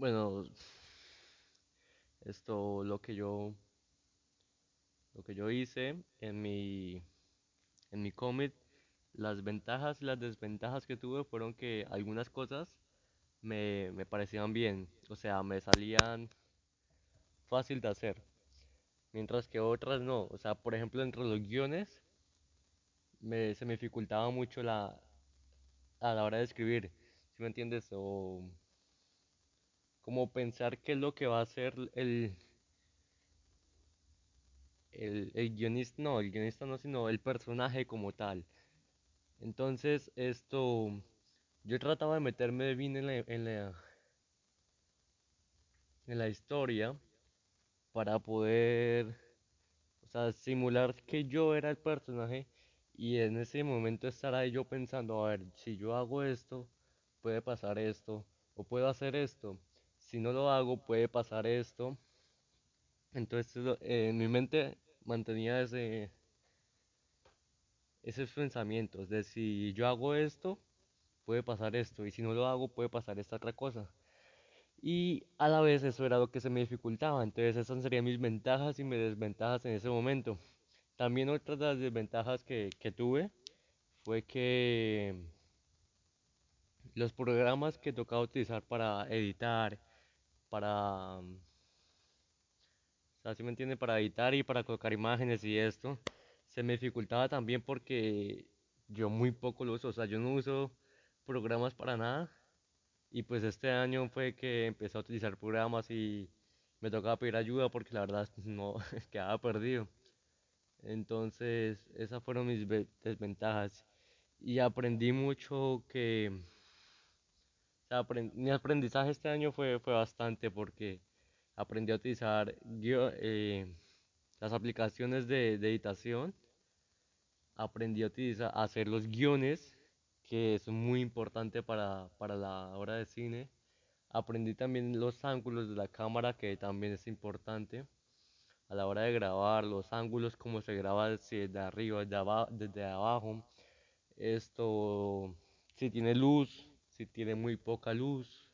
Bueno, esto lo que yo lo que yo hice en mi en mi commit, las ventajas y las desventajas que tuve fueron que algunas cosas me, me parecían bien, o sea, me salían fácil de hacer, mientras que otras no, o sea, por ejemplo, entre los guiones me, se me dificultaba mucho la, a la hora de escribir, ¿sí me entiendes? O como pensar qué es lo que va a hacer el, el, el guionista, no, el guionista no, sino el personaje como tal. Entonces, esto, yo trataba de meterme bien en la, en la, en la historia para poder, o sea, simular que yo era el personaje y en ese momento estar ahí yo pensando, a ver, si yo hago esto, puede pasar esto, o puedo hacer esto. Si no lo hago, puede pasar esto. Entonces, eh, en mi mente mantenía ese, esos pensamientos de si yo hago esto, puede pasar esto, y si no lo hago, puede pasar esta otra cosa. Y a la vez eso era lo que se me dificultaba, entonces esas serían mis ventajas y mis desventajas en ese momento. También otra de las desventajas que, que tuve fue que los programas que tocaba utilizar para editar, para, mm, o sea, ¿sí me entiende? Para editar y para colocar imágenes y esto, se me dificultaba también porque yo muy poco lo uso, o sea, yo no uso programas para nada y pues este año fue que empecé a utilizar programas y me tocaba pedir ayuda porque la verdad no quedaba perdido. Entonces, esas fueron mis ve- desventajas y aprendí mucho que mi aprendizaje este año fue, fue bastante porque aprendí a utilizar eh, las aplicaciones de, de editación, aprendí a utilizar, hacer los guiones, que es muy importante para, para la hora de cine. Aprendí también los ángulos de la cámara, que también es importante a la hora de grabar, los ángulos, cómo se graba desde arriba, desde abajo. Esto, si tiene luz, si tiene muy poca luz.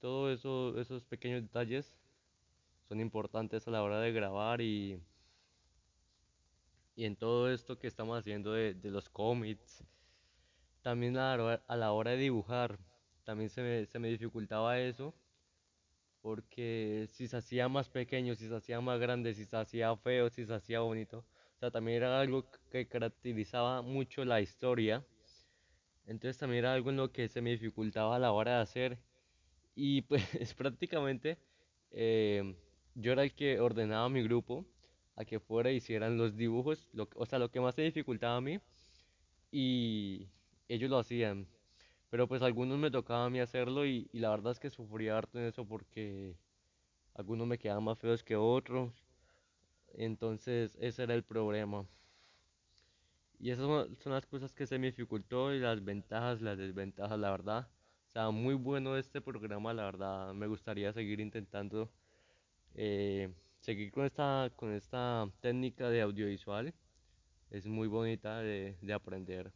Todos eso, esos pequeños detalles son importantes a la hora de grabar y, y en todo esto que estamos haciendo de, de los cómics. También a la, a la hora de dibujar, también se me, se me dificultaba eso, porque si se hacía más pequeño, si se hacía más grande, si se hacía feo, si se hacía bonito, o sea, también era algo que caracterizaba mucho la historia. Entonces también era algo en lo que se me dificultaba a la hora de hacer Y pues prácticamente eh, yo era el que ordenaba a mi grupo a que fuera y hicieran los dibujos, lo, o sea, lo que más se dificultaba a mí y ellos lo hacían. Pero pues algunos me tocaba a mí hacerlo y, y la verdad es que sufría harto en eso porque algunos me quedaban más feos que otros. Entonces ese era el problema. Y esas son, las cosas que se me dificultó y las ventajas, las desventajas, la verdad. O sea, muy bueno este programa, la verdad. Me gustaría seguir intentando eh, seguir con esta, con esta técnica de audiovisual. Es muy bonita de aprender.